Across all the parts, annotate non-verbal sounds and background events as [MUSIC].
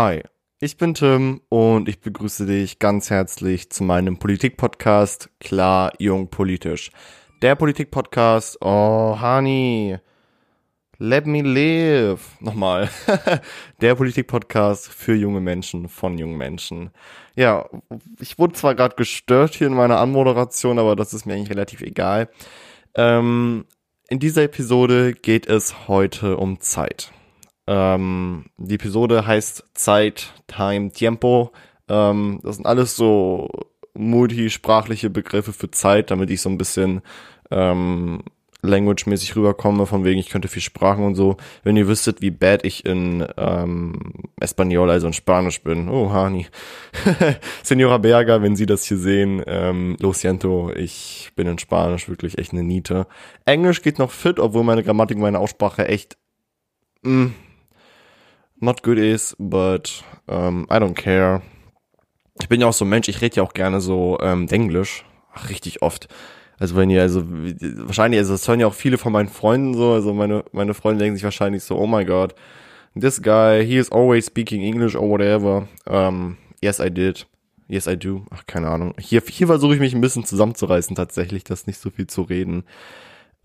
Hi, ich bin Tim und ich begrüße dich ganz herzlich zu meinem Politik-Podcast Klar, Jung, Politisch. Der Politik-Podcast, oh, Honey, let me live. Nochmal. [LAUGHS] Der Politik-Podcast für junge Menschen, von jungen Menschen. Ja, ich wurde zwar gerade gestört hier in meiner Anmoderation, aber das ist mir eigentlich relativ egal. Ähm, in dieser Episode geht es heute um Zeit. Ähm, die Episode heißt Zeit, Time, Tiempo. Ähm, das sind alles so multisprachliche Begriffe für Zeit, damit ich so ein bisschen ähm, language-mäßig rüberkomme, von wegen ich könnte viel Sprachen und so. Wenn ihr wüsstet, wie bad ich in ähm, Espanol, also in Spanisch bin. Oh, Hani. [LAUGHS] Senora Berger, wenn Sie das hier sehen, ähm, lo siento, ich bin in Spanisch wirklich echt eine Niete. Englisch geht noch fit, obwohl meine Grammatik, meine Aussprache echt mh, mm, not good is, but um, I don't care. Ich bin ja auch so ein Mensch, ich rede ja auch gerne so ähm, Englisch. Ach, richtig oft. Also wenn ihr, also wahrscheinlich, also das hören ja auch viele von meinen Freunden so, also meine, meine Freunde denken sich wahrscheinlich so, oh my god, this guy, he is always speaking English or whatever. Um, yes, I did. Yes, I do. Ach, keine Ahnung. Hier, hier versuche ich mich ein bisschen zusammenzureißen tatsächlich, das nicht so viel zu reden.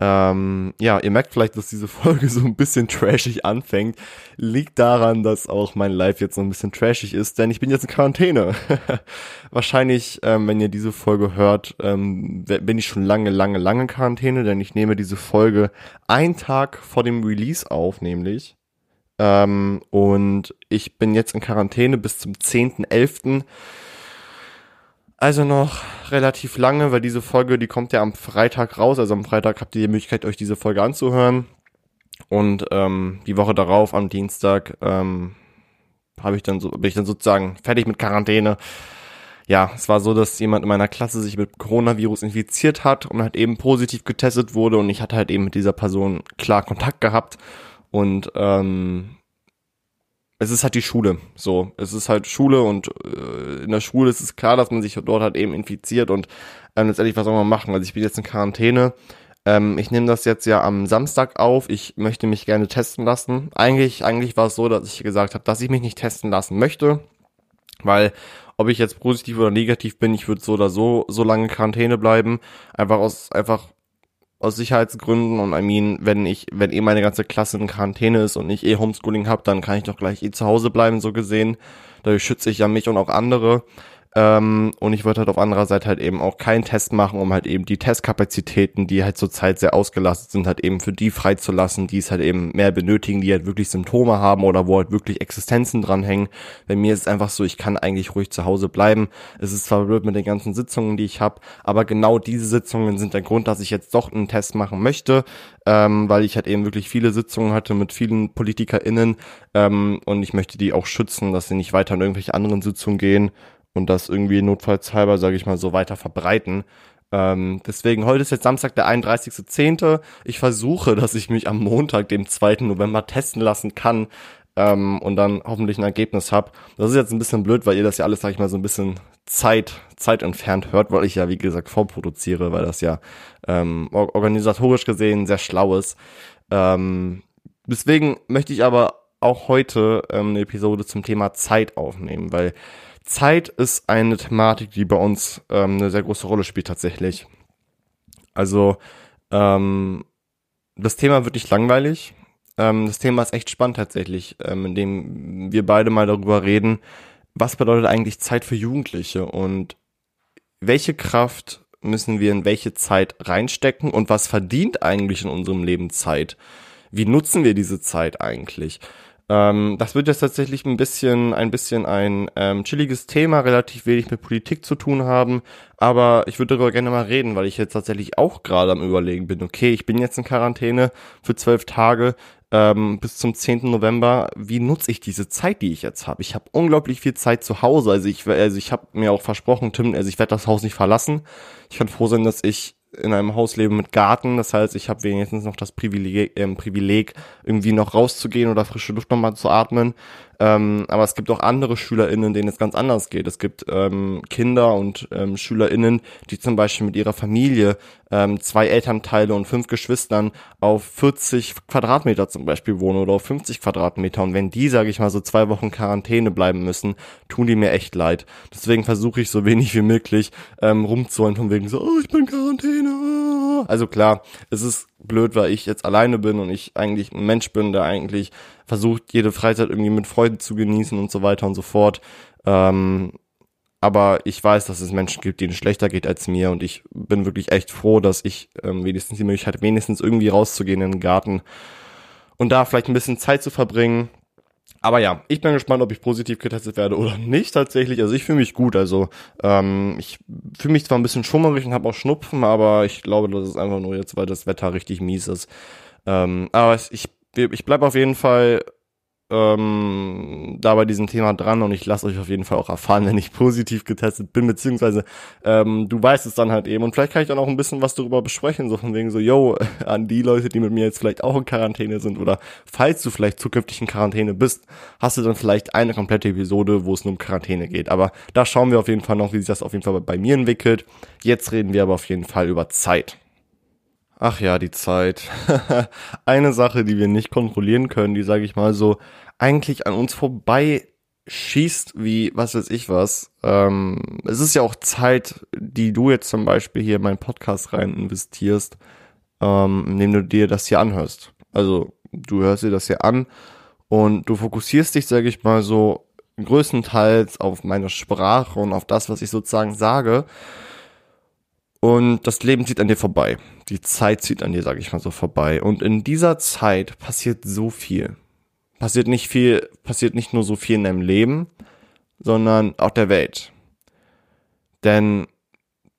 Ähm, ja, ihr merkt vielleicht, dass diese [LAUGHS] Folge so ein bisschen trashig anfängt. Liegt daran, dass auch mein Live jetzt so ein bisschen trashig ist, denn ich bin jetzt in Quarantäne. [LAUGHS] Wahrscheinlich, ähm, wenn ihr diese Folge hört, ähm, bin ich schon lange, lange, lange in Quarantäne, denn ich nehme diese Folge einen Tag vor dem Release auf, nämlich. Ähm, und ich bin jetzt in Quarantäne bis zum 10.11. Also noch relativ lange, weil diese Folge, die kommt ja am Freitag raus. Also am Freitag habt ihr die Möglichkeit, euch diese Folge anzuhören. Und ähm, die Woche darauf, am Dienstag, ähm, habe ich dann so, bin ich dann sozusagen fertig mit Quarantäne. Ja, es war so, dass jemand in meiner Klasse sich mit Coronavirus infiziert hat und halt eben positiv getestet wurde und ich hatte halt eben mit dieser Person klar Kontakt gehabt und ähm, es ist halt die Schule. So, es ist halt Schule und äh, in der Schule ist es klar, dass man sich dort halt eben infiziert und ähm, letztendlich was soll man machen? Also ich bin jetzt in Quarantäne. Ähm, ich nehme das jetzt ja am Samstag auf. Ich möchte mich gerne testen lassen. Eigentlich, eigentlich war es so, dass ich gesagt habe, dass ich mich nicht testen lassen möchte, weil ob ich jetzt positiv oder negativ bin, ich würde so oder so so lange Quarantäne bleiben, einfach aus einfach aus Sicherheitsgründen und I mean, wenn ich, wenn eh meine ganze Klasse in Quarantäne ist und ich eh Homeschooling habe, dann kann ich doch gleich eh zu Hause bleiben, so gesehen. Dadurch schütze ich ja mich und auch andere. Ähm, und ich würde halt auf anderer Seite halt eben auch keinen Test machen, um halt eben die Testkapazitäten, die halt zurzeit sehr ausgelastet sind, halt eben für die freizulassen, die es halt eben mehr benötigen, die halt wirklich Symptome haben oder wo halt wirklich Existenzen dranhängen. Bei mir ist es einfach so, ich kann eigentlich ruhig zu Hause bleiben. Es ist zwar blöd mit den ganzen Sitzungen, die ich habe, aber genau diese Sitzungen sind der Grund, dass ich jetzt doch einen Test machen möchte, ähm, weil ich halt eben wirklich viele Sitzungen hatte mit vielen PolitikerInnen ähm, und ich möchte die auch schützen, dass sie nicht weiter in irgendwelche anderen Sitzungen gehen und das irgendwie notfallshalber, sage ich mal, so weiter verbreiten. Ähm, deswegen, heute ist jetzt Samstag, der 31.10. Ich versuche, dass ich mich am Montag, dem 2. November, testen lassen kann ähm, und dann hoffentlich ein Ergebnis habe. Das ist jetzt ein bisschen blöd, weil ihr das ja alles, sag ich mal, so ein bisschen Zeit, Zeit entfernt hört, weil ich ja, wie gesagt, vorproduziere, weil das ja ähm, organisatorisch gesehen sehr schlau ist. Ähm, deswegen möchte ich aber auch heute ähm, eine Episode zum Thema Zeit aufnehmen, weil Zeit ist eine Thematik, die bei uns ähm, eine sehr große Rolle spielt tatsächlich. Also ähm, das Thema wird nicht langweilig. Ähm, das Thema ist echt spannend tatsächlich, ähm, indem wir beide mal darüber reden, was bedeutet eigentlich Zeit für Jugendliche und welche Kraft müssen wir in welche Zeit reinstecken und was verdient eigentlich in unserem Leben Zeit? Wie nutzen wir diese Zeit eigentlich? Ähm, das wird jetzt tatsächlich ein bisschen, ein bisschen ein ähm, chilliges Thema, relativ wenig mit Politik zu tun haben, aber ich würde darüber gerne mal reden, weil ich jetzt tatsächlich auch gerade am überlegen bin, okay, ich bin jetzt in Quarantäne für zwölf Tage ähm, bis zum 10. November. Wie nutze ich diese Zeit, die ich jetzt habe? Ich habe unglaublich viel Zeit zu Hause, also ich, also ich habe mir auch versprochen, Tim, also ich werde das Haus nicht verlassen. Ich kann froh sein, dass ich in einem Haus lebe mit Garten. Das heißt, ich habe wenigstens noch das Privileg, äh, Privileg, irgendwie noch rauszugehen oder frische Luft nochmal zu atmen. Ähm, aber es gibt auch andere SchülerInnen, denen es ganz anders geht. Es gibt ähm, Kinder und ähm, SchülerInnen, die zum Beispiel mit ihrer Familie ähm, zwei Elternteile und fünf Geschwistern auf 40 Quadratmeter zum Beispiel wohnen oder auf 50 Quadratmeter. Und wenn die, sage ich mal, so zwei Wochen Quarantäne bleiben müssen, tun die mir echt leid. Deswegen versuche ich so wenig wie möglich ähm, rumzuholen von wegen so, oh, ich bin Quarantäne. Also klar, es ist blöd, weil ich jetzt alleine bin und ich eigentlich ein Mensch bin, der eigentlich versucht, jede Freizeit irgendwie mit Freude zu genießen und so weiter und so fort. Ähm, aber ich weiß, dass es Menschen gibt, denen es schlechter geht als mir und ich bin wirklich echt froh, dass ich ähm, wenigstens die Möglichkeit wenigstens irgendwie rauszugehen in den Garten und da vielleicht ein bisschen Zeit zu verbringen. Aber ja, ich bin gespannt, ob ich positiv getestet werde oder nicht tatsächlich. Also ich fühle mich gut. Also ähm, ich fühle mich zwar ein bisschen schummerig und habe auch Schnupfen, aber ich glaube, das ist einfach nur jetzt, weil das Wetter richtig mies ist. Ähm, aber ich, ich bleibe auf jeden Fall ähm, da bei diesem Thema dran und ich lasse euch auf jeden Fall auch erfahren, [LAUGHS] wenn ich positiv getestet bin, beziehungsweise ähm, du weißt es dann halt eben und vielleicht kann ich dann auch ein bisschen was darüber besprechen, so von wegen so, yo, [LAUGHS] an die Leute, die mit mir jetzt vielleicht auch in Quarantäne sind oder falls du vielleicht zukünftig in Quarantäne bist, hast du dann vielleicht eine komplette Episode, wo es nur um Quarantäne geht, aber da schauen wir auf jeden Fall noch, wie sich das auf jeden Fall bei mir entwickelt. Jetzt reden wir aber auf jeden Fall über Zeit. Ach ja, die Zeit. [LAUGHS] Eine Sache, die wir nicht kontrollieren können, die, sage ich mal so, eigentlich an uns vorbei schießt wie was weiß ich was. Ähm, es ist ja auch Zeit, die du jetzt zum Beispiel hier in meinen Podcast rein investierst, ähm, indem du dir das hier anhörst. Also du hörst dir das hier an und du fokussierst dich, sage ich mal so, größtenteils auf meine Sprache und auf das, was ich sozusagen sage. Und das Leben zieht an dir vorbei. Die Zeit zieht an dir, sage ich mal so, vorbei. Und in dieser Zeit passiert so viel passiert nicht viel, passiert nicht nur so viel in deinem Leben, sondern auch der Welt. Denn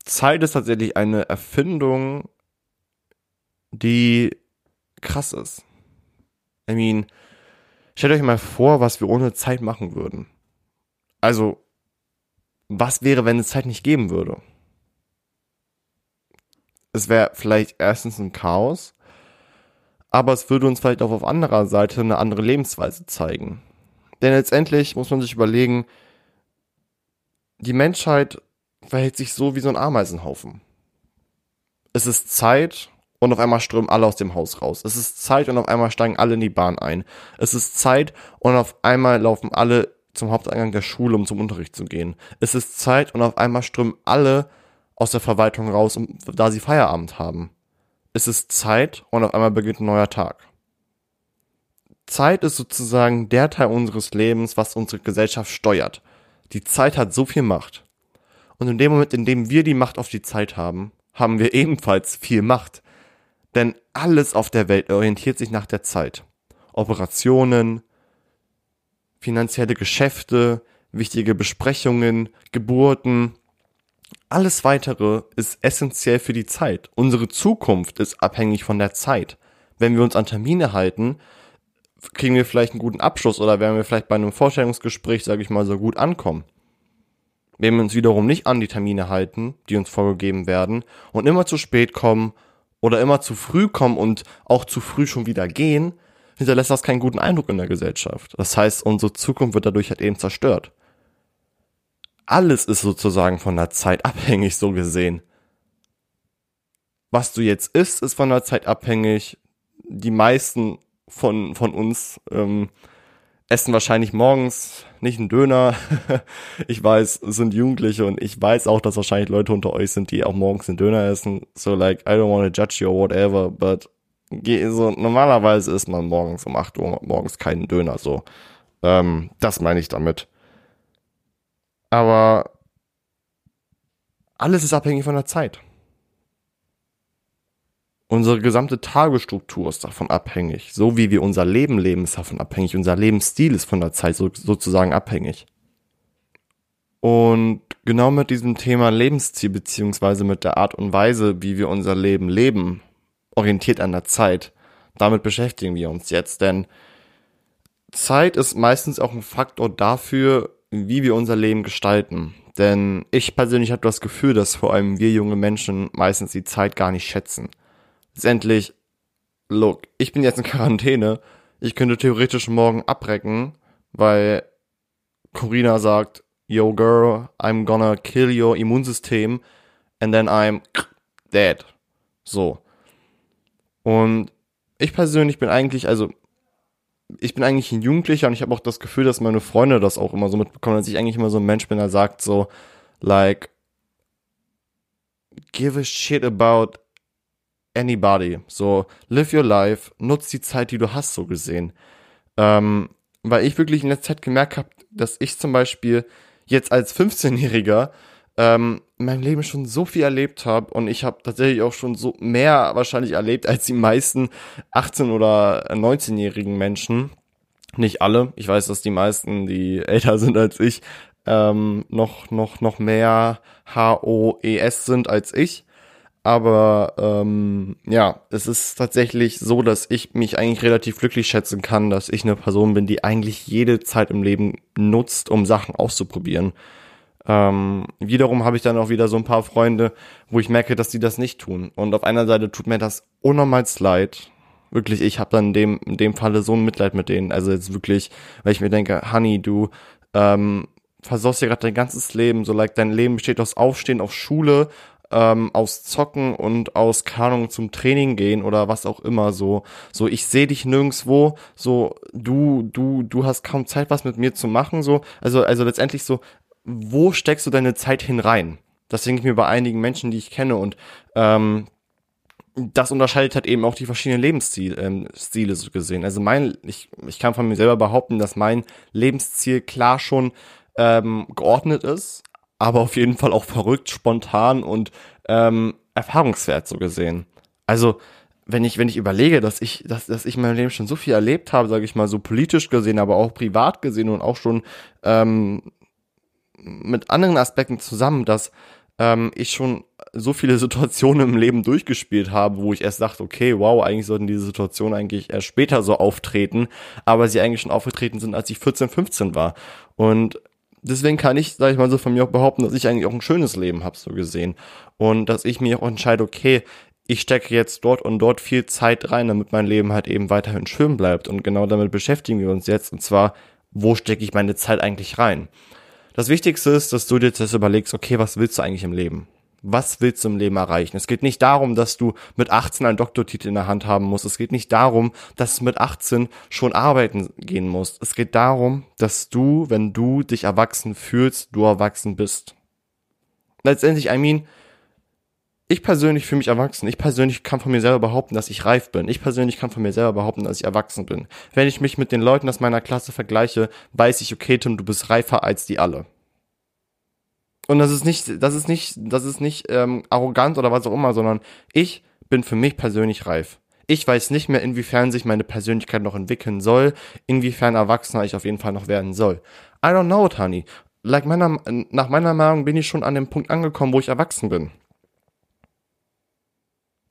Zeit ist tatsächlich eine Erfindung, die krass ist. I mean, stellt euch mal vor, was wir ohne Zeit machen würden. Also, was wäre, wenn es Zeit nicht geben würde? Es wäre vielleicht erstens ein Chaos, aber es würde uns vielleicht auch auf anderer Seite eine andere Lebensweise zeigen. Denn letztendlich muss man sich überlegen, die Menschheit verhält sich so wie so ein Ameisenhaufen. Es ist Zeit und auf einmal strömen alle aus dem Haus raus. Es ist Zeit und auf einmal steigen alle in die Bahn ein. Es ist Zeit und auf einmal laufen alle zum Haupteingang der Schule, um zum Unterricht zu gehen. Es ist Zeit und auf einmal strömen alle aus der Verwaltung raus, um, da sie Feierabend haben es ist Zeit und auf einmal beginnt ein neuer Tag. Zeit ist sozusagen der Teil unseres Lebens, was unsere Gesellschaft steuert. Die Zeit hat so viel Macht. Und in dem Moment, in dem wir die Macht auf die Zeit haben, haben wir ebenfalls viel Macht. Denn alles auf der Welt orientiert sich nach der Zeit. Operationen, finanzielle Geschäfte, wichtige Besprechungen, Geburten, alles weitere ist essentiell für die Zeit. Unsere Zukunft ist abhängig von der Zeit. Wenn wir uns an Termine halten, kriegen wir vielleicht einen guten Abschluss oder werden wir vielleicht bei einem Vorstellungsgespräch, sage ich mal, so gut ankommen. Wenn wir uns wiederum nicht an die Termine halten, die uns vorgegeben werden und immer zu spät kommen oder immer zu früh kommen und auch zu früh schon wieder gehen, hinterlässt das keinen guten Eindruck in der Gesellschaft. Das heißt, unsere Zukunft wird dadurch halt eben zerstört alles ist sozusagen von der Zeit abhängig, so gesehen. Was du jetzt isst, ist von der Zeit abhängig. Die meisten von, von uns ähm, essen wahrscheinlich morgens nicht einen Döner. [LAUGHS] ich weiß, es sind Jugendliche und ich weiß auch, dass wahrscheinlich Leute unter euch sind, die auch morgens einen Döner essen. So like, I don't want to judge you or whatever, but so, normalerweise isst man morgens um 8 Uhr morgens keinen Döner, so. Ähm, das meine ich damit. Aber alles ist abhängig von der Zeit. Unsere gesamte Tagesstruktur ist davon abhängig. So wie wir unser Leben leben, ist davon abhängig. Unser Lebensstil ist von der Zeit so, sozusagen abhängig. Und genau mit diesem Thema Lebensstil beziehungsweise mit der Art und Weise, wie wir unser Leben leben, orientiert an der Zeit, damit beschäftigen wir uns jetzt. Denn Zeit ist meistens auch ein Faktor dafür, wie wir unser Leben gestalten. Denn ich persönlich habe das Gefühl, dass vor allem wir junge Menschen meistens die Zeit gar nicht schätzen. Letztendlich, look, ich bin jetzt in [LAUGHS] Quarantäne. Ich könnte theoretisch morgen abrecken, weil Corina sagt, yo girl, I'm gonna kill your Immunsystem and then I'm dead. So. Und ich persönlich bin eigentlich, also ich bin eigentlich ein Jugendlicher und ich habe auch das Gefühl, dass meine Freunde das auch immer so mitbekommen, dass ich eigentlich immer so ein Mensch bin, der sagt so, like, give a shit about anybody. So, live your life, nutz die Zeit, die du hast, so gesehen. Ähm, weil ich wirklich in letzter Zeit gemerkt habe, dass ich zum Beispiel jetzt als 15-Jähriger ähm, in meinem Leben schon so viel erlebt habe und ich habe tatsächlich auch schon so mehr wahrscheinlich erlebt als die meisten 18- oder 19-jährigen Menschen. Nicht alle. Ich weiß, dass die meisten, die älter [LAUGHS] sind als ich, ähm, noch, noch, noch mehr H-O-E-S sind als ich. Aber ähm, ja, es ist tatsächlich so, dass ich mich eigentlich relativ glücklich schätzen kann, dass ich eine Person bin, die eigentlich jede Zeit im Leben nutzt, um Sachen auszuprobieren. Ähm, wiederum habe ich dann auch wieder so ein paar Freunde, wo ich merke, dass die das nicht tun. Und auf einer Seite tut mir das unnormals leid. Wirklich, ich habe dann in dem, in dem Falle so ein Mitleid mit denen. Also jetzt wirklich, weil ich mir denke, Honey, du ähm, versaust dir gerade dein ganzes Leben. So, like, dein Leben besteht aus Aufstehen, auf Schule, ähm, aus Zocken und aus Kanung zum Training gehen oder was auch immer so. So, ich sehe dich nirgendswo, so, du, du, du hast kaum Zeit, was mit mir zu machen, so. Also, also letztendlich so, wo steckst du deine Zeit hin rein? Das denke ich mir bei einigen Menschen, die ich kenne und ähm, das unterscheidet halt eben auch die verschiedenen Lebensstile ähm, so gesehen. Also mein, ich, ich kann von mir selber behaupten, dass mein Lebensziel klar schon ähm, geordnet ist, aber auf jeden Fall auch verrückt, spontan und ähm, erfahrungswert so gesehen. Also wenn ich wenn ich überlege, dass ich dass, dass ich in meinem Leben schon so viel erlebt habe, sage ich mal so politisch gesehen, aber auch privat gesehen und auch schon ähm, mit anderen Aspekten zusammen, dass ähm, ich schon so viele [LAUGHS] Situationen im Leben durchgespielt habe, wo ich erst dachte, okay, wow, eigentlich sollten diese Situationen eigentlich erst später so auftreten, aber sie eigentlich schon aufgetreten sind, als ich 14, 15 war. Und deswegen kann ich, sage ich mal so, von mir auch behaupten, dass ich eigentlich auch ein schönes Leben habe, so gesehen. Und dass ich mir auch entscheide, okay, ich stecke jetzt dort und dort viel Zeit rein, damit mein Leben halt eben weiterhin schön bleibt. Und genau damit beschäftigen wir uns jetzt. Und zwar, wo stecke ich meine Zeit eigentlich rein? Das Wichtigste ist, dass du dir jetzt überlegst, okay, was willst du eigentlich im Leben? was willst du im Leben erreichen? Es geht nicht darum, dass du mit 18 einen Doktortitel in der Hand haben musst. Es geht nicht darum, dass du mit 18 schon arbeiten gehen musst. Es geht darum, dass du, wenn du dich erwachsen fühlst, du erwachsen bist. Letztendlich, I mean, ich persönlich fühle mich erwachsen. Ich persönlich kann von mir selber behaupten, dass ich reif bin. Ich persönlich kann von mir selber behaupten, dass ich erwachsen bin. Wenn ich mich mit den Leuten aus meiner Klasse vergleiche, weiß ich, okay, Tim, du bist reifer als die alle. Und das ist nicht, das ist nicht, das ist nicht ähm, arrogant oder was auch immer, sondern ich bin für mich persönlich reif. Ich weiß nicht mehr, inwiefern sich meine Persönlichkeit noch entwickeln soll, inwiefern erwachsener ich auf jeden Fall noch werden soll. I don't know, Tani. Like meiner, nach meiner Meinung bin ich schon an dem Punkt angekommen, wo ich erwachsen bin.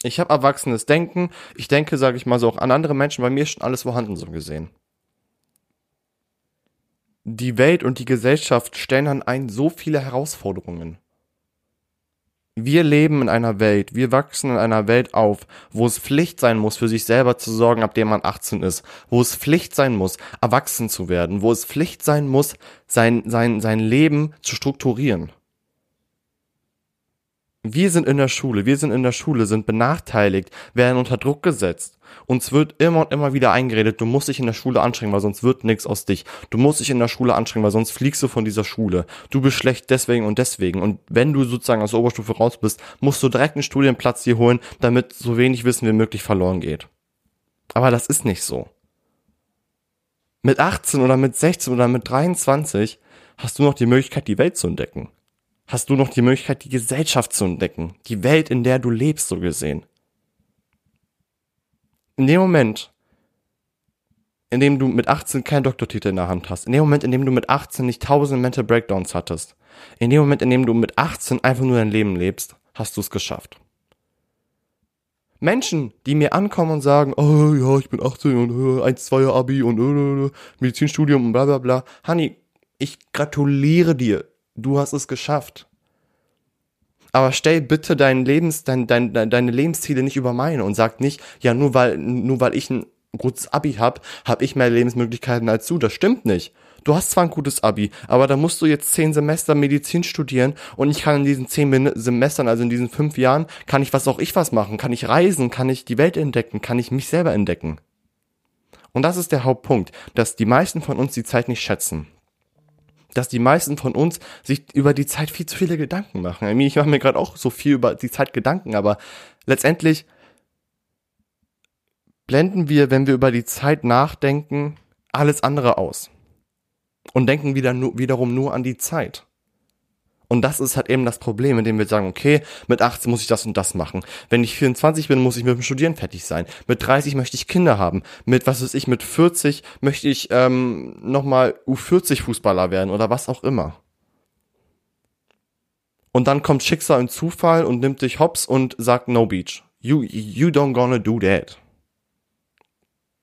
Ich habe erwachsenes Denken. Ich denke, sage ich mal so, auch an andere Menschen. Bei mir ist schon alles vorhanden, so gesehen die Welt und die Gesellschaft stellen an einen so viele Herausforderungen. Wir leben in einer Welt, wir wachsen in einer Welt auf, wo es Pflicht sein muss, für sich selber zu sorgen, ab dem man 18 ist, wo es Pflicht sein muss, erwachsen zu werden, wo es Pflicht sein muss, sein, sein, sein Leben zu strukturieren. Wir sind in der Schule, wir sind in der Schule, sind benachteiligt, werden unter Druck gesetzt. Uns wird immer und immer wieder eingeredet, du musst dich in der Schule anstrengen, weil sonst wird nichts aus dich. Du musst dich in der Schule anstrengen, weil sonst fliegst du von dieser Schule. Du bist schlecht deswegen und deswegen. Und wenn du sozusagen aus der Oberstufe raus bist, musst du direkt einen Studienplatz hier holen, damit so wenig Wissen wie möglich verloren geht. Aber das ist nicht so. Mit 18 oder mit 16 oder mit 23 hast du noch die Möglichkeit, die Welt zu entdecken hast du noch die Möglichkeit, die Gesellschaft zu entdecken, die Welt, in der du lebst, so gesehen. In dem Moment, in dem du mit 18 keinen Doktortitel in der Hand hast, in dem Moment, in dem du mit 18 nicht tausend Mental Breakdowns hattest, in dem Moment, in dem du mit 18 einfach nur dein Leben lebst, hast du es geschafft. Menschen, die mir ankommen und sagen, oh ja, ich bin 18 und äh, 1, 2 Abi und äh, Medizinstudium und bla bla bla. Honey, ich gratuliere dir du hast es geschafft. Aber stell bitte dein Lebens, dein, dein, deine Lebensziele nicht über meine und sag nicht, ja, nur weil, nur weil ich ein gutes Abi habe, habe ich mehr Lebensmöglichkeiten als du. Das stimmt nicht. Du hast zwar ein gutes Abi, aber da musst du jetzt zehn Semester Medizin studieren und ich kann in diesen zehn Semestern, also in diesen fünf Jahren, kann ich was auch ich was machen, kann ich reisen, kann ich die Welt entdecken, kann ich mich selber entdecken. Und das ist der Hauptpunkt, dass die meisten von uns die Zeit nicht schätzen dass die meisten von uns sich über die Zeit viel zu viele Gedanken machen. Ich mache mir gerade auch so viel über die Zeit Gedanken, aber letztendlich blenden wir, wenn wir über die Zeit nachdenken, alles andere aus und denken wieder nur, wiederum nur an die Zeit. Und das ist halt eben das Problem, indem wir sagen, okay, mit 18 muss ich das und das machen. Wenn ich 24 bin, muss ich mit dem Studieren fertig sein. Mit 30 möchte ich Kinder haben. Mit, was weiß ich, mit 40 möchte ich ähm, nochmal U40-Fußballer werden oder was auch immer. Und dann kommt Schicksal und Zufall und nimmt dich hops und sagt no beach. You, you don't gonna do that.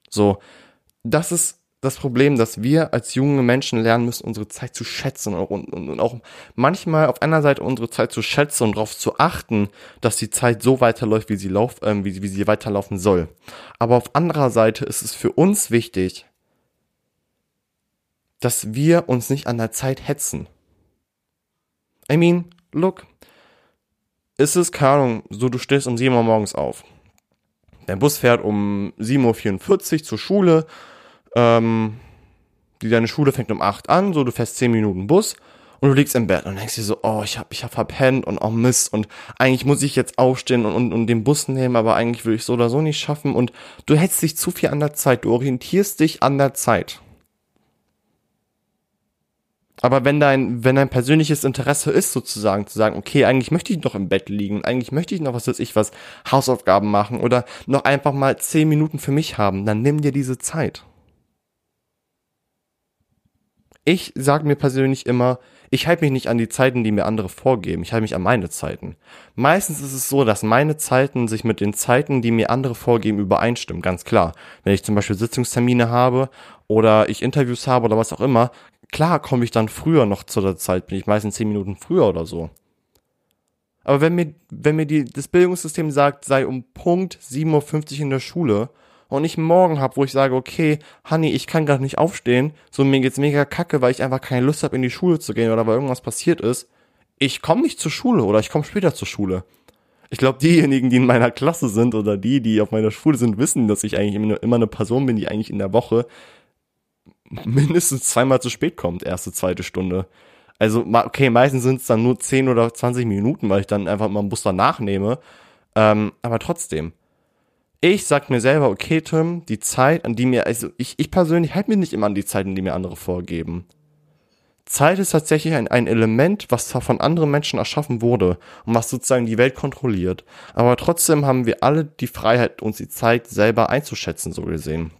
So, das ist das Problem, dass wir als junge Menschen lernen müssen, unsere Zeit zu schätzen und, und, und auch manchmal auf einer Seite unsere Zeit zu schätzen und darauf zu achten, dass die Zeit so weiterläuft, wie sie, lauf, äh, wie, wie sie weiterlaufen soll. Aber auf anderer Seite ist es für uns wichtig, dass wir uns nicht an der Zeit hetzen. I mean, look, ist es, keine Ahnung, so du stehst um 7 Uhr morgens auf. Dein Bus fährt um 7.44 Uhr zur Schule ähm, die deine Schule fängt um 8 an, so du fährst 10 Minuten Bus und du liegst im Bett und denkst dir so, oh, ich hab, ich hab verpennt und oh Mist und eigentlich muss ich jetzt aufstehen und, und, und den Bus nehmen, aber eigentlich will ich so oder so nicht schaffen und du hältst dich zu viel an der Zeit, du orientierst dich an der Zeit. Aber wenn dein, wenn dein persönliches Interesse ist, sozusagen, zu sagen, okay, eigentlich möchte ich noch im Bett liegen, eigentlich möchte ich noch, was weiß ich, was, Hausaufgaben machen oder noch einfach mal zehn Minuten für mich haben, dann nimm dir diese Zeit ich sage mir persönlich immer, ich halte mich nicht an die Zeiten, die mir andere vorgeben. Ich halte mich an meine Zeiten. Meistens ist es so, dass meine Zeiten sich mit den Zeiten, die mir andere vorgeben, übereinstimmen. Ganz klar. Wenn ich zum Beispiel Sitzungstermine habe oder ich Interviews habe oder was auch immer, klar komme ich dann früher noch zu der Zeit, bin ich meistens zehn Minuten früher oder so. Aber wenn mir, wenn mir die, das Bildungssystem sagt, sei um Punkt 7.50 Uhr in der Schule und ich morgen habe, wo ich sage, okay, Honey, ich kann gerade nicht aufstehen, so mir geht's mega kacke, weil ich einfach keine Lust habe, in die Schule zu gehen oder weil irgendwas passiert ist, ich komme nicht zur Schule oder ich komme später zur Schule. Ich glaube, diejenigen, die in meiner Klasse sind oder die, die auf meiner Schule sind, wissen, dass ich eigentlich immer eine Person bin, die eigentlich in der Woche mindestens zweimal zu spät kommt, erste, zweite Stunde. Also, okay, meistens sind es dann nur 10 oder 20 Minuten, weil ich dann einfach mal einen Bus danach nehme. Ähm, aber trotzdem ich sag mir selber, okay, Tim, die Zeit, an die mir, also ich, ich persönlich halte mir nicht immer an die Zeiten, die mir andere vorgeben. Zeit ist tatsächlich ein, ein Element, was zwar von anderen Menschen erschaffen wurde und was sozusagen die Welt kontrolliert, aber trotzdem haben wir alle die Freiheit, uns die Zeit selber einzuschätzen, so gesehen.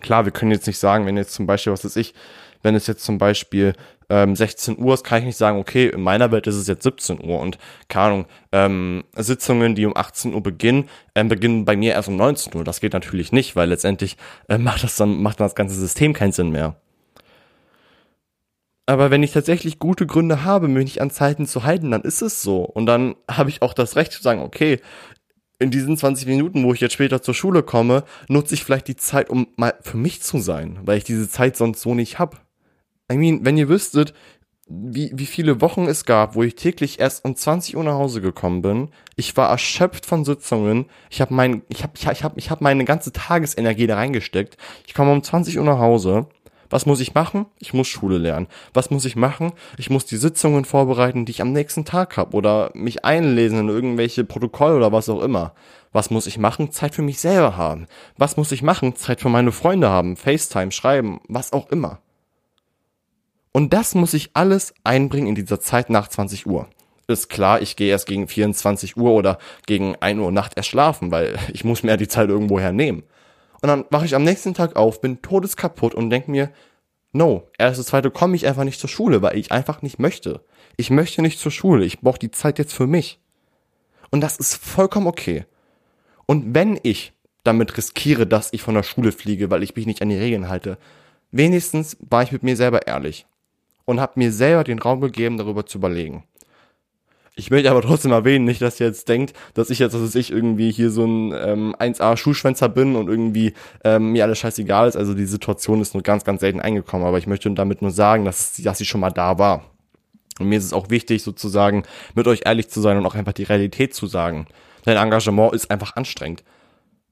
Klar, wir können jetzt nicht sagen, wenn jetzt zum Beispiel, was weiß ich, wenn es jetzt zum Beispiel ähm, 16 Uhr ist, kann ich nicht sagen, okay, in meiner Welt ist es jetzt 17 Uhr und keine Ahnung, ähm, Sitzungen, die um 18 Uhr beginnen, ähm, beginnen bei mir erst um 19 Uhr. Das geht natürlich nicht, weil letztendlich äh, [LAUGHS] macht das dann macht das ganze System keinen Sinn mehr. Aber wenn ich tatsächlich gute Gründe habe, mich nicht an Zeiten zu halten, dann ist es so. Und dann [LAUGHS] habe ich auch das Recht zu sagen, okay, in diesen 20 Minuten, wo ich jetzt später zur Schule komme, nutze ich vielleicht die Zeit, um mal für mich zu sein, weil ich diese Zeit sonst so nicht hab. I mean, wenn ihr wüsstet, wie, wie viele Wochen es gab, wo ich täglich erst um 20 Uhr nach Hause gekommen bin. Ich war erschöpft von Sitzungen. Ich habe mein, ich habe, ich habe, ich hab meine ganze Tagesenergie da reingesteckt. Ich komme um 20 Uhr nach Hause. Was muss ich machen? Ich muss Schule lernen. Was muss ich machen? Ich muss die Sitzungen vorbereiten, die ich am nächsten Tag habe oder mich einlesen in irgendwelche Protokolle oder was auch immer. Was muss ich machen? Zeit für mich selber haben. Was muss ich machen? Zeit für meine Freunde haben, FaceTime, schreiben, was auch immer. Und das muss ich alles einbringen in dieser Zeit nach 20 Uhr. Ist klar, ich gehe erst gegen 24 Uhr oder gegen 1 Uhr Nacht erst schlafen, weil [LAUGHS] ich muss mir die Zeit irgendwo hernehmen. Und dann wache ich am nächsten Tag auf, bin todeskaputt und denke mir, no, erste, zweite komme ich einfach nicht zur Schule, weil ich einfach nicht möchte. Ich möchte nicht zur Schule, ich brauche die Zeit jetzt für mich. Und das ist vollkommen okay. Und wenn ich damit riskiere, dass ich von der Schule fliege, weil ich mich nicht an die Regeln halte, wenigstens war ich mit mir selber ehrlich und habe mir selber den Raum gegeben, darüber zu überlegen. Ich möchte aber trotzdem erwähnen, nicht, dass ihr jetzt denkt, dass ich jetzt, dass ich irgendwie hier so ein ähm, 1A-Schulschwänzer bin und irgendwie ähm, mir alles scheißegal ist. Also die Situation ist nur ganz, ganz selten eingekommen. Aber ich möchte damit nur sagen, dass, dass sie schon mal da war. Und mir ist es auch wichtig, sozusagen mit euch ehrlich zu sein und auch einfach die Realität zu sagen. Dein Engagement ist einfach anstrengend.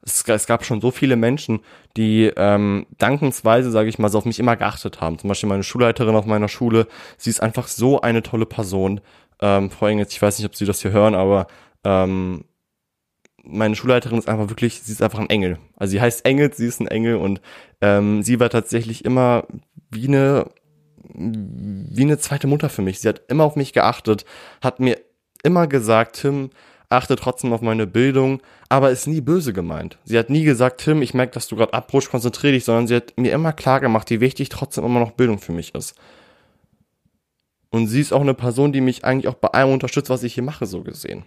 Es, es gab schon so viele Menschen, die ähm, dankensweise, sage ich mal, so auf mich immer geachtet haben. Zum Beispiel meine Schulleiterin auf meiner Schule. Sie ist einfach so eine tolle Person ähm, Frau Engels, ich weiß nicht, ob Sie das hier hören, aber ähm, meine Schulleiterin ist einfach wirklich, sie ist einfach ein Engel. Also sie heißt Engel, sie ist ein Engel und ähm, sie war tatsächlich immer wie eine wie eine zweite Mutter für mich. Sie hat immer auf mich geachtet, hat mir immer gesagt, Tim, achte trotzdem auf meine Bildung, aber ist nie böse gemeint. Sie hat nie gesagt, Tim, ich merke, dass du gerade abrutschst, konzentriere dich, sondern sie hat mir immer klar gemacht, wie wichtig trotzdem immer noch Bildung für mich ist. Und sie ist auch eine Person, die mich eigentlich auch bei allem unterstützt, was ich hier mache, so gesehen.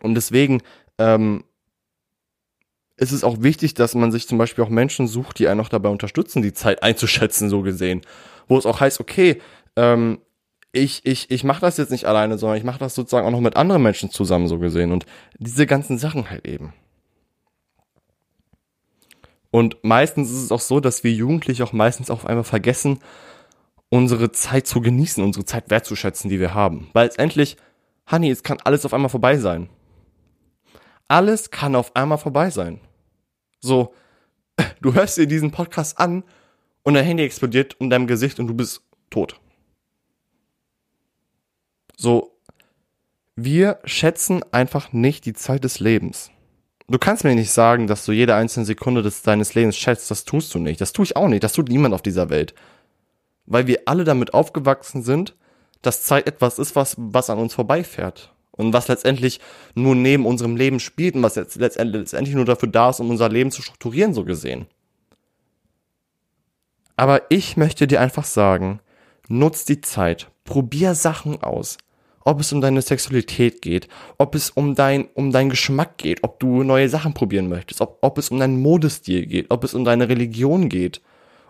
Und deswegen ähm, ist es auch wichtig, dass man sich zum Beispiel auch Menschen sucht, die einen auch dabei unterstützen, die Zeit einzuschätzen, so gesehen. Wo es auch heißt, okay, ähm, ich, ich, ich mache das jetzt nicht alleine, sondern ich mache das sozusagen auch noch mit anderen Menschen zusammen, so gesehen. Und diese ganzen Sachen halt eben. Und meistens ist es auch so, dass wir Jugendliche auch meistens auf einmal vergessen, unsere Zeit zu genießen, unsere Zeit wertzuschätzen, die wir haben. Weil letztendlich, Honey, es kann alles auf einmal vorbei sein. Alles kann auf einmal vorbei sein. So, du hörst dir diesen Podcast an und dein Handy explodiert in deinem Gesicht und du bist tot. So, wir schätzen einfach nicht die Zeit des Lebens. Du kannst mir nicht sagen, dass du jede einzelne Sekunde des, deines Lebens schätzt. Das tust du nicht. Das tue ich auch nicht. Das tut niemand auf dieser Welt weil wir alle damit aufgewachsen sind, dass Zeit etwas ist, was, was an uns vorbeifährt. Und was letztendlich nur neben unserem Leben spielt und was jetzt letztendlich, nur dafür da ist, um unser Leben zu strukturieren, so gesehen. Aber ich möchte dir einfach sagen, nutz die Zeit, probier Sachen aus. Ob es um deine Sexualität geht, ob es um dein, um deinen Geschmack geht, ob du neue Sachen probieren möchtest, ob, ob es um deinen Modestil geht, ob es um deine Religion geht,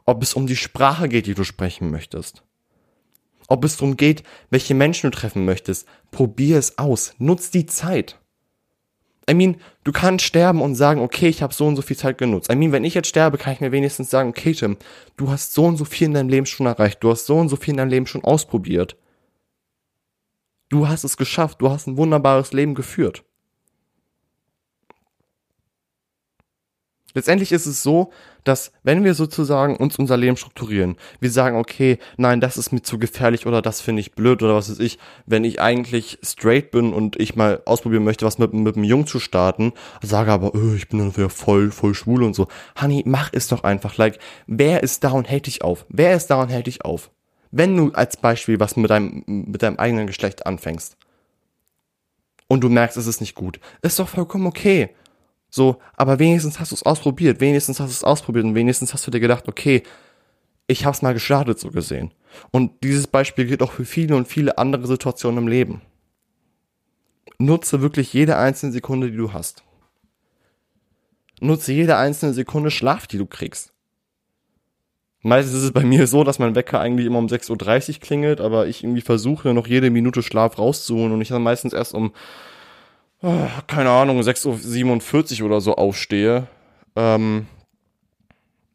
ob es um die Sprache geht, die du sprechen möchtest. Ob es darum geht, welche Menschen du treffen möchtest. Probier es aus. Nutz die Zeit. I mean, du kannst sterben und sagen, okay, ich habe so und so viel Zeit genutzt. I mean, wenn ich jetzt sterbe, kann ich mir wenigstens sagen, okay, Tim, du hast so und so viel in deinem Leben schon erreicht. Du hast so und so viel in deinem Leben schon ausprobiert. Du hast es geschafft. Du hast ein wunderbares Leben geführt. Letztendlich ist es so, dass wenn wir sozusagen uns unser Leben strukturieren, wir sagen, okay, nein, das ist mir zu gefährlich oder das finde ich blöd oder was weiß ich, wenn ich eigentlich straight bin und ich mal ausprobieren möchte, was mit, mit einem Jungen zu starten, sage aber, oh, ich bin dann wieder voll, voll schwul und so. Honey, mach es doch einfach. Like, wer ist da und hält dich auf? Wer ist da und hält dich auf? Wenn du als Beispiel was mit deinem, mit deinem eigenen Geschlecht anfängst und du merkst, es ist nicht gut, ist doch vollkommen okay. So, aber wenigstens hast du es ausprobiert, wenigstens hast du es ausprobiert und wenigstens hast du dir gedacht, okay, ich hab's mal gestartet, so gesehen. Und dieses Beispiel gilt auch für viele und viele andere Situationen im Leben. Nutze wirklich jede einzelne Sekunde, die du hast. Nutze jede einzelne Sekunde Schlaf, die du kriegst. Meistens ist es bei mir so, dass mein Wecker eigentlich immer um 6.30 Uhr klingelt, aber ich irgendwie versuche noch jede Minute Schlaf rauszuholen und ich dann meistens erst um oh, keine Ahnung, 6.47 Uhr oder so aufstehe. Ähm,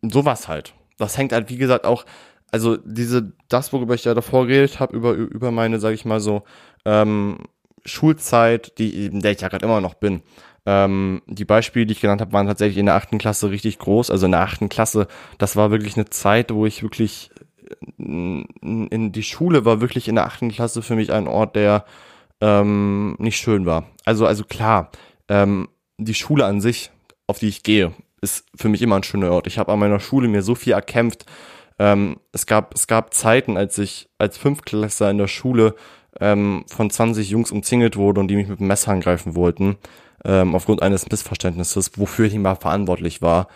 sowas halt. Das hängt halt, wie gesagt, auch, also diese, das, worüber ich ja davor geredet habe, über, über meine, sag ich mal so, ähm, Schulzeit, die, in der ich ja gerade immer noch bin. Ähm, die Beispiele, die ich genannt habe, waren tatsächlich in der achten Klasse richtig groß. Also in der achten Klasse, das war wirklich eine Zeit, wo ich wirklich in, in die Schule war wirklich in der achten Klasse für mich ein Ort, der ähm, nicht schön war. Also, also klar, ähm, die Schule an sich, auf die ich gehe, ist für mich immer ein schöner Ort. Ich habe an meiner Schule mir so viel erkämpft. Ähm, es gab es gab Zeiten, als ich als Fünftklässler in der Schule ähm, von 20 Jungs umzingelt wurde und die mich mit dem Messer angreifen wollten, ähm, aufgrund eines Missverständnisses, wofür ich mal verantwortlich war.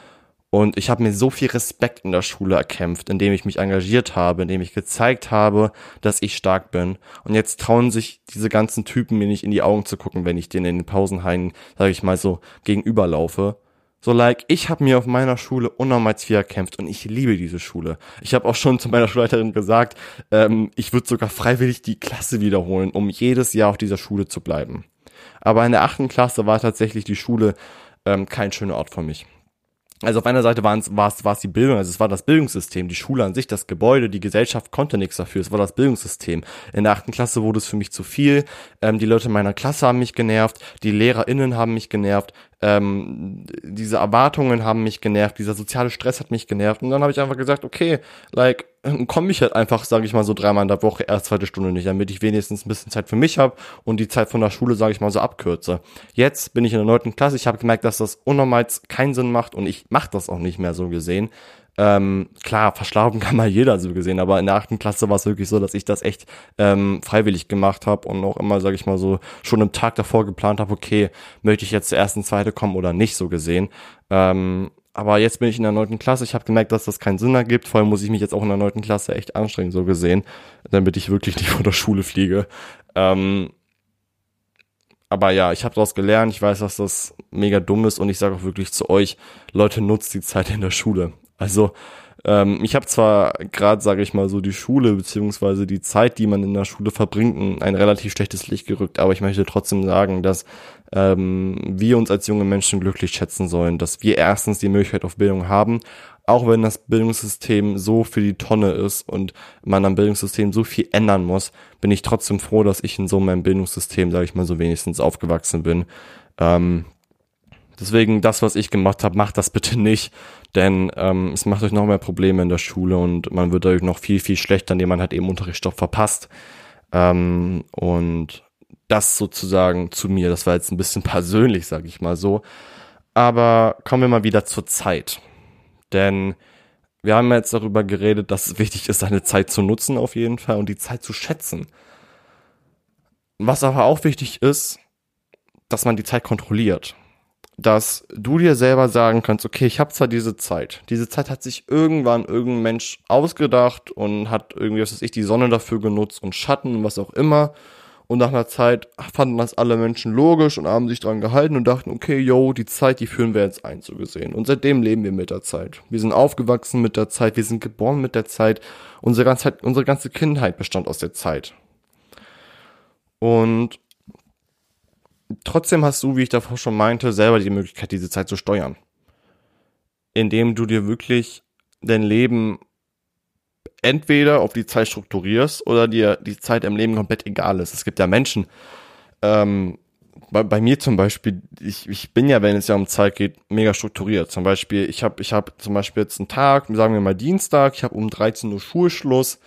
Und ich habe mir so viel Respekt in der Schule erkämpft, indem ich mich engagiert habe, indem ich gezeigt habe, dass ich stark bin. Und jetzt trauen sich diese ganzen Typen mir nicht in die Augen zu gucken, wenn ich denen in den Pausenhainen, sage ich mal so, gegenüberlaufe. So like, ich habe mir auf meiner Schule unnormal viel erkämpft und ich liebe diese Schule. Ich habe auch schon zu meiner Schulleiterin gesagt, ähm, ich würde sogar freiwillig die Klasse wiederholen, um jedes Jahr auf dieser Schule zu bleiben. Aber in der achten Klasse war tatsächlich die Schule ähm, kein schöner Ort für mich. Also auf einer Seite war es, war es, die Bildung, also es war das Bildungssystem, die Schule an sich, das Gebäude, die Gesellschaft konnte nichts dafür, es war das Bildungssystem. In der achten Klasse wurde es für mich zu viel, ähm, die Leute meiner Klasse haben mich genervt, die LehrerInnen haben mich genervt, ähm, diese Erwartungen haben mich genervt, dieser soziale Stress hat mich genervt und dann habe ich einfach gesagt, okay, like, komme ich halt einfach, sage ich mal so dreimal in der Woche, erst zweite Stunde nicht, damit ich wenigstens ein bisschen Zeit für mich habe und die Zeit von der Schule, sage ich mal so, abkürze. Jetzt bin ich in der neunten Klasse, ich habe gemerkt, dass das unnormal keinen Sinn macht und ich mache das auch nicht mehr so gesehen. Ähm, klar, verschlafen kann mal jeder so gesehen, aber in der achten Klasse war es wirklich so, dass ich das echt ähm, freiwillig gemacht habe und auch immer, sage ich mal so, schon im Tag davor geplant habe, okay, möchte ich jetzt zur ersten, zweite kommen oder nicht so gesehen. Ähm, aber jetzt bin ich in der neunten Klasse. Ich habe gemerkt, dass das keinen Sinn ergibt. Vor allem muss ich mich jetzt auch in der neunten Klasse echt anstrengen, so gesehen, damit ich wirklich nicht [LAUGHS] von der Schule fliege. Ähm, aber ja, ich habe daraus gelernt. Ich weiß, dass das mega dumm ist und ich sage auch wirklich zu euch, Leute, nutzt die Zeit in der Schule. Also ähm, ich habe zwar gerade, sage ich mal so, die Schule beziehungsweise die Zeit, die man in der Schule verbringt, in ein relativ schlechtes Licht gerückt, aber ich möchte trotzdem sagen, dass ähm, wir uns als junge Menschen glücklich schätzen sollen, dass wir erstens die Möglichkeit auf Bildung haben, auch wenn das Bildungssystem so für die Tonne ist und man am Bildungssystem so viel ändern muss, bin ich trotzdem froh, dass ich in so meinem Bildungssystem, sage ich mal so wenigstens aufgewachsen bin. Ähm, Deswegen das, was ich gemacht habe, macht das bitte [LAUGHS] nicht, denn ähm, es macht euch noch mehr Probleme in der Schule und man wird dadurch noch viel, viel schlechter, indem man halt eben Unterrichtsstoff verpasst. Ähm, und das sozusagen zu mir, das war jetzt ein bisschen [LAUGHS] persönlich, sage ich mal so. Aber kommen wir mal wieder zur Zeit. Denn wir haben jetzt darüber geredet, dass es wichtig ist, seine Zeit zu nutzen auf jeden Fall und die Zeit zu schätzen. Was aber auch wichtig ist, dass man die Zeit kontrolliert dass du dir selber sagen kannst, okay, ich habe zwar diese Zeit. Diese Zeit hat sich irgendwann irgendein Mensch ausgedacht und hat irgendwie, was weiß ich, die Sonne dafür genutzt und Schatten und was auch immer. Und nach einer Zeit fanden das alle Menschen logisch und haben sich dran gehalten und dachten, okay, yo, die Zeit, die führen wir jetzt ein, so gesehen. Und seitdem leben wir mit der Zeit. Wir sind aufgewachsen mit der Zeit, wir sind geboren mit der Zeit. Unsere ganze, unsere ganze Kindheit bestand aus der Zeit. Und trotzdem hast du, wie ich davor schon meinte, selber die Möglichkeit, diese Zeit zu steuern. Indem du dir wirklich dein Leben entweder auf die Zeit strukturierst oder dir die Zeit im Leben komplett egal ist. Es gibt ja Menschen, ähm, bei, bei mir zum Beispiel, ich, ich bin ja, wenn es ja um Zeit geht, mega strukturiert. Zum Beispiel, ich habe ich hab zum Beispiel jetzt einen Tag, sagen wir mal Dienstag, ich habe um 13 Uhr Schulschluss,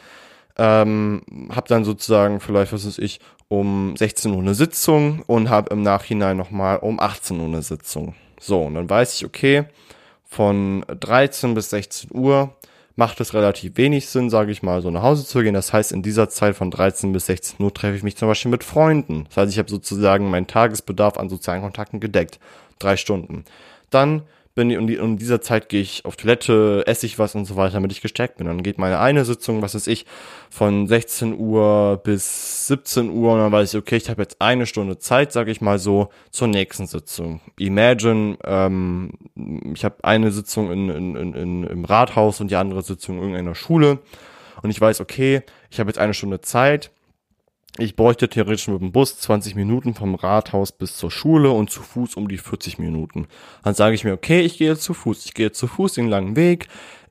ähm, habe dann sozusagen vielleicht, was weiß ich, um 16 Uhr eine Sitzung und habe im Nachhinein nochmal um 18 Uhr eine Sitzung. So, und dann weiß ich, okay, von 13 bis 16 Uhr macht es relativ wenig Sinn, sage ich mal, so nach Hause zu gehen. Das heißt, in dieser Zeit von 13 bis 16 Uhr treffe ich mich zum Beispiel mit Freunden. Das heißt, ich habe sozusagen meinen Tagesbedarf an sozialen Kontakten gedeckt. Drei Stunden. Dann bin und in dieser Zeit gehe ich auf Toilette, esse ich was und so weiter, damit ich gestärkt bin. Dann geht meine eine Sitzung, was weiß ich, von 16 Uhr bis 17 Uhr und dann weiß ich, okay, ich habe jetzt eine Stunde Zeit, sage ich mal so, zur nächsten Sitzung. Imagine, ähm, ich habe eine Sitzung in, in, in, in, im Rathaus und die andere Sitzung in irgendeiner Schule und ich weiß, okay, ich habe jetzt eine Stunde Zeit, ich bräuchte theoretisch mit dem Bus 20 Minuten vom Rathaus bis zur Schule und zu Fuß um die 40 Minuten. Dann sage ich mir, okay, ich gehe jetzt zu Fuß. Ich gehe jetzt zu Fuß den langen Weg.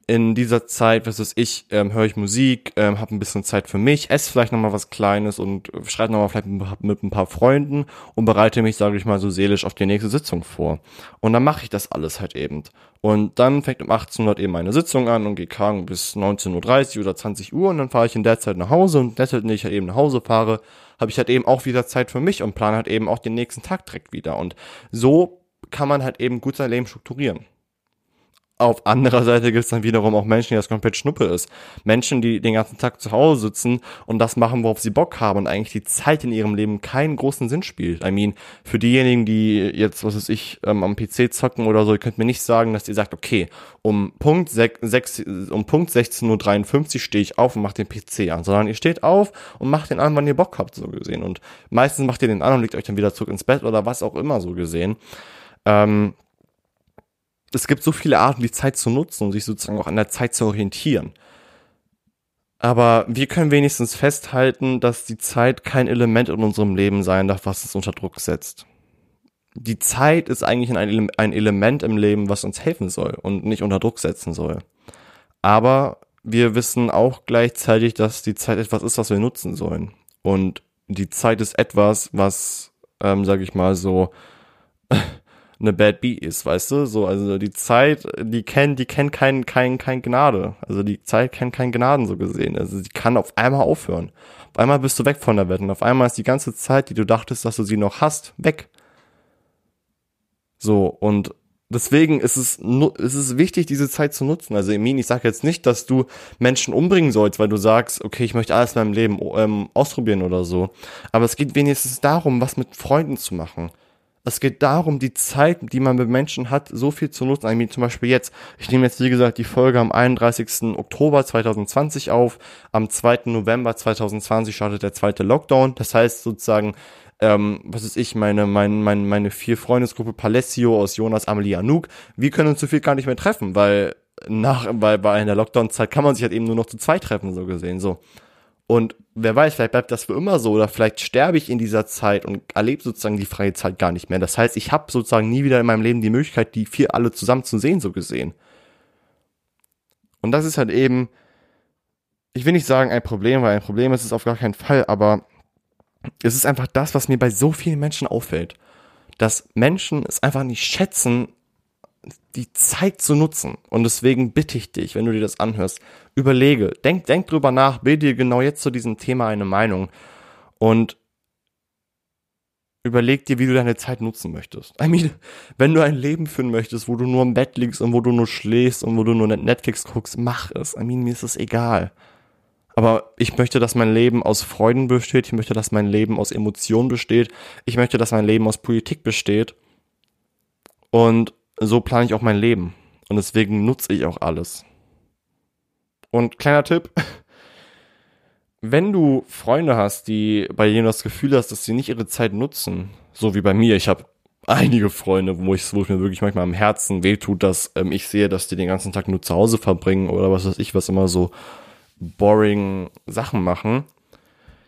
In dieser Zeit, was weiß ich, ähm, höre ich Musik, ähm, habe ein bisschen Zeit für mich, esse vielleicht nochmal was Kleines und schreibe nochmal vielleicht mit, ein paar Freunden und bereite mich, sage ich mal, so seelisch auf die nächste Sitzung vor. Und dann mache ich das alles halt eben. Und dann fängt um 18 Uhr eben meine Sitzung an und geht krank bis 19.30 Uhr oder 20 Uhr und dann fahre ich in der Zeit nach Hause und deshalb, wenn ich halt eben nach Hause fahre, habe ich halt eben auch wieder Zeit für mich und plane halt eben auch den nächsten Tag direkt wieder. Und so kann man halt eben gut sein Leben strukturieren. Auf anderer Seite gibt es dann wiederum auch Menschen, die das komplett Schnuppe ist. Menschen, die den ganzen Tag zu Hause sitzen und das machen, worauf sie Bock haben und eigentlich die Zeit in ihrem Leben keinen großen Sinn spielt. I mean, für diejenigen, die jetzt, was weiß ich, ähm, am PC zocken oder so, ihr könnt mir nicht sagen, dass ihr sagt, okay, um Punkt, 6, um Punkt 16.53 Uhr stehe ich auf und mache den PC an, sondern ihr steht auf und macht den an, wann ihr Bock habt, so gesehen. Und meistens macht ihr den an und legt euch dann wieder zurück ins Bett oder was auch immer, so gesehen. Ähm, es gibt so viele Arten, die Zeit zu nutzen und sich sozusagen auch an der Zeit zu orientieren. Aber wir können wenigstens festhalten, dass die Zeit kein Element in unserem Leben sein darf, was es unter Druck setzt. Die Zeit ist eigentlich ein, Element im Leben, was uns helfen soll und nicht unter Druck setzen soll. Aber wir wissen auch gleichzeitig, dass die Zeit etwas ist, was wir nutzen sollen. Und die Zeit ist etwas, was, ähm, sag ich mal so, [LAUGHS] eine Bad Bee ist, weißt du? So, also die Zeit, die kennt, die kennt kein, kein, kein Gnade. Also die Zeit kennt kein Gnaden so gesehen. Also sie kann auf einmal aufhören. Auf einmal bist du weg von der Welt und auf einmal ist die ganze Zeit, die du dachtest, dass du sie noch hast, weg. So, und deswegen ist es, ist es wichtig, diese Zeit zu nutzen. Also Emin, ich sage jetzt nicht, dass du Menschen umbringen sollst, weil du sagst, okay, ich möchte alles in meinem Leben ähm, ausprobieren oder so. Aber es geht wenigstens darum, was mit Freunden zu machen. Es geht darum, die Zeit, die man mit Menschen hat, so viel zu nutzen. Meine, zum Beispiel jetzt, ich nehme jetzt wie gesagt die Folge am 31. Oktober 2020 auf. Am 2. November 2020 startet der zweite Lockdown. Das heißt sozusagen, ähm, was ist ich, meine, meine, meine, meine vier Freundesgruppe Palessio aus Jonas, Amelie, Anouk, wir können uns zu viel gar nicht mehr treffen, weil nach, weil bei einer Lockdown-Zeit kann man sich halt eben nur noch zu zwei treffen, so gesehen, so. Und wer weiß, vielleicht bleibt das für immer so oder vielleicht sterbe ich in dieser Zeit und erlebe sozusagen die freie Zeit gar nicht mehr. Das heißt, ich habe sozusagen nie wieder in meinem Leben die Möglichkeit, die vier alle zusammen zu sehen, so gesehen. Und das ist halt eben, ich will nicht sagen ein Problem, weil ein Problem ist es auf gar keinen Fall, aber es ist einfach das, was mir bei so vielen Menschen auffällt. Dass Menschen es einfach nicht schätzen, die Zeit zu nutzen. Und deswegen bitte ich dich, wenn du dir das anhörst, überlege, denk, denk drüber nach, bilde dir genau jetzt zu diesem Thema eine Meinung und überleg dir, wie du deine Zeit nutzen möchtest. I mean, wenn du ein Leben führen möchtest, wo du nur im Bett liegst und wo du nur schläfst und wo du nur Netflix guckst, mach es. I mean, mir ist es egal. Aber ich möchte, dass mein Leben aus Freuden besteht. Ich möchte, dass mein Leben aus Emotionen besteht. Ich möchte, dass mein Leben aus Politik besteht. Und so plane ich auch mein Leben. Und deswegen nutze ich auch alles. Und kleiner Tipp, [LAUGHS] wenn du Freunde hast, die bei denen das Gefühl hast, dass sie nicht ihre Zeit nutzen, so wie bei mir, ich habe einige Freunde, wo ich, wo ich mir wirklich manchmal am Herzen wehtut, dass ähm, ich sehe, dass die den ganzen Tag nur zu Hause verbringen oder was weiß ich, was immer so boring Sachen machen.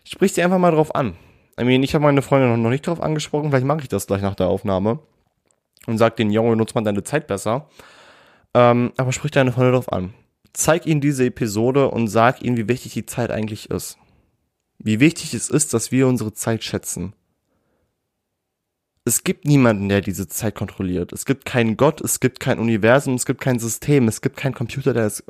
Sprich sie einfach mal drauf an. I mean, ich habe meine Freunde noch nicht drauf angesprochen, vielleicht mache ich das gleich nach der Aufnahme und sag den Junge, nutzt man deine Zeit besser. Ähm, aber sprich deine Freunde drauf an. Zeig ihnen diese Episode und sag ihnen, wie wichtig die Zeit eigentlich ist. Wie wichtig es ist, dass wir unsere Zeit schätzen. Es gibt niemanden, der diese Zeit kontrolliert. Es gibt keinen Gott, es gibt kein Universum, es gibt kein System, es gibt keinen Computer, der das,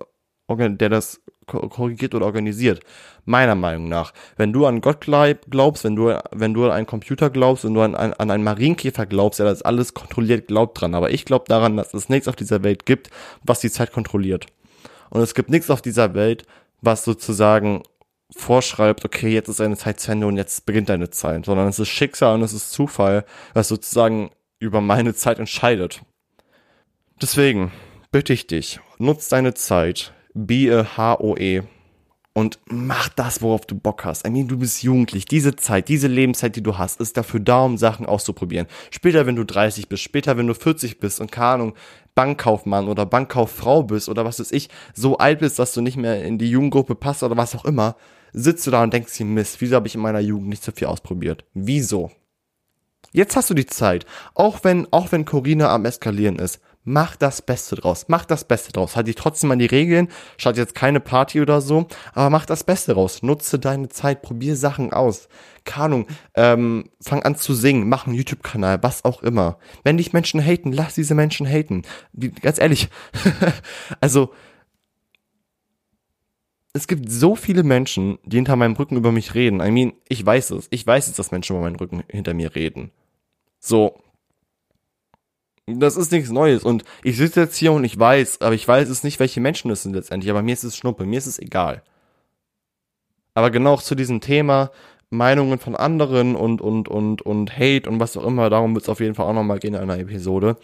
der das korrigiert oder organisiert. Meiner Meinung nach. Wenn du an Gott glaubst, wenn du, wenn du an einen Computer glaubst, wenn du an, an einen Marienkäfer glaubst, der das alles kontrolliert, glaub dran. Aber ich glaube daran, dass es nichts auf dieser Welt gibt, was die Zeit kontrolliert. Und es gibt nichts auf dieser Welt, was sozusagen vorschreibt, okay, jetzt ist eine Zeit zu Ende und jetzt beginnt deine Zeit, sondern es ist Schicksal und es ist Zufall, was sozusagen über meine Zeit entscheidet. Deswegen bitte ich dich, nutz deine Zeit, B-E-H-O-E. Und mach das, worauf du Bock hast. I mean, du bist jugendlich. Diese Zeit, diese Lebenszeit, die du hast, ist dafür da, um Sachen auszuprobieren. Später, wenn du 30 bist, später, wenn du 40 bist und keine Ahnung, Bankkaufmann oder Bankkauffrau bist oder was weiß ich, so alt bist, dass du nicht mehr in die Jugendgruppe passt oder was auch immer, sitzt du da und denkst dir, Mist, wieso habe ich in meiner Jugend nicht so viel ausprobiert? Wieso? Jetzt hast du die Zeit. Auch wenn, auch wenn Corina am Eskalieren ist mach das Beste draus. Mach das Beste draus. Halt dich trotzdem an die Regeln. Start jetzt keine Party oder so, aber mach das Beste draus. Nutze deine Zeit, probier Sachen aus. Keine ähm, fang an zu singen, mach einen YouTube-Kanal, was auch immer. Wenn dich Menschen haten, lass diese Menschen haten. Wie, ganz ehrlich. [LAUGHS] also, es gibt so viele Menschen, die hinter meinem Rücken über mich reden. I mean, ich weiß es. Ich weiß es, dass Menschen über meinen Rücken hinter mir reden. So, das ist nichts Neues. Und ich sitze jetzt hier und ich weiß, aber ich weiß es nicht, welche Menschen es sind letztendlich. Aber mir ist es Schnuppe, mir ist es egal. Aber genau zu diesem Thema Meinungen von anderen und, und, und, und Hate und was auch immer, darum wird es auf jeden Fall auch nochmal gehen in einer Episode.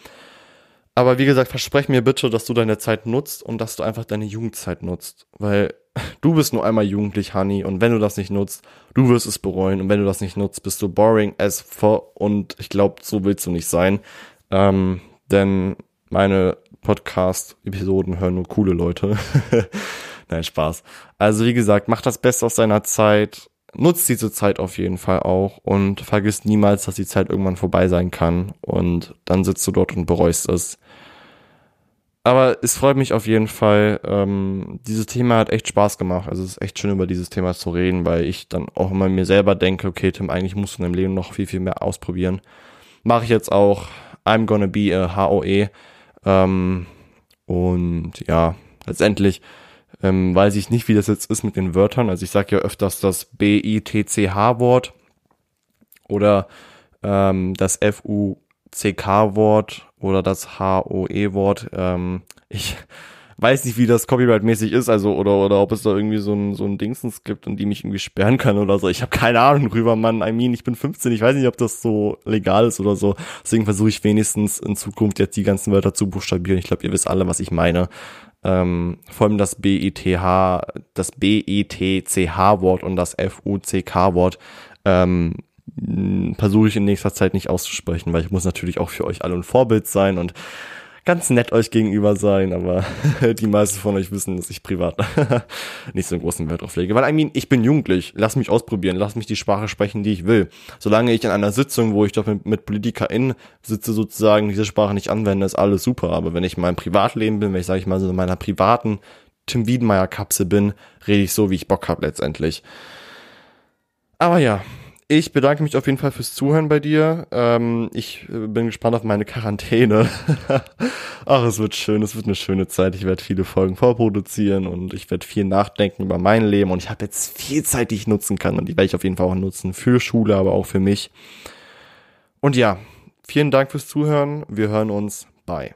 Aber wie gesagt, versprech mir bitte, dass du deine Zeit nutzt und dass du einfach deine Jugendzeit nutzt. Weil [LAUGHS] du bist nur einmal jugendlich, Honey, und wenn du das nicht nutzt, du wirst es bereuen. Und wenn du das nicht nutzt, bist du boring as fuck. Und ich glaube, so willst du nicht sein. Ähm, denn meine Podcast-Episoden hören nur coole Leute. [LAUGHS] Nein, Spaß. Also wie gesagt, macht das Beste aus seiner Zeit, nutzt diese Zeit auf jeden Fall auch und vergisst niemals, dass die Zeit irgendwann vorbei sein kann und dann sitzt du dort und bereust es. Aber es freut mich auf jeden Fall. Ähm, dieses Thema hat echt Spaß gemacht. Also es ist echt schön, über dieses Thema zu reden, weil ich dann auch immer mir selber denke, okay, Tim, eigentlich musst du in deinem Leben noch viel, viel mehr ausprobieren. Mache ich jetzt auch. I'm gonna be a HOE. Ähm, und ja, letztendlich ähm, weiß ich nicht, wie das jetzt ist mit den Wörtern. Also ich sage ja öfters das B-I-T-C-H-Wort oder ähm, das F-U-C-K-Wort oder das H-O-E-Wort. Ähm, ich weiß nicht, wie das Copyright-mäßig ist, also oder oder ob es da irgendwie so ein so ein Dingsens gibt und die mich irgendwie sperren kann oder so. Ich habe keine Ahnung drüber, Mann. I mean, ich bin 15, ich weiß nicht, ob das so legal ist oder so. Deswegen versuche ich wenigstens in Zukunft jetzt die ganzen Wörter zu buchstabieren. Ich glaube, ihr wisst alle, was ich meine. Ähm, vor allem das B-I-T-H, das B-I-T-C-H-Wort und das F-U-C-K-Wort ähm, versuche ich in nächster Zeit nicht auszusprechen, weil ich muss natürlich auch für euch alle ein Vorbild sein und ganz nett euch gegenüber sein, aber [LAUGHS] die meisten von euch wissen, dass ich privat [LAUGHS] nicht so einen großen Wert drauf lege. Weil, I mean, ich bin jugendlich, lass mich ausprobieren, lass mich die Sprache sprechen, die ich will. Solange ich in einer Sitzung, wo ich doch mit, mit PolitikerInnen sitze, sozusagen diese Sprache nicht anwende, ist alles super. Aber wenn ich in meinem Privatleben bin, wenn ich, sage ich mal, so in meiner privaten Tim Wiedenmeier-Kapsel bin, rede ich so, wie ich Bock habe letztendlich. Aber ja, ich bedanke mich auf jeden Fall fürs Zuhören bei dir. Ähm, ich äh, bin gespannt auf meine Quarantäne. [LAUGHS] Ach, es wird schön, es wird eine schöne Zeit. Ich werde viele Folgen vorproduzieren und ich werde viel nachdenken über mein Leben und ich habe jetzt viel Zeit, die ich nutzen kann und die werde ich auf jeden Fall auch nutzen für Schule, aber auch für mich. Und ja, vielen Dank fürs Zuhören. Wir hören uns. Bye.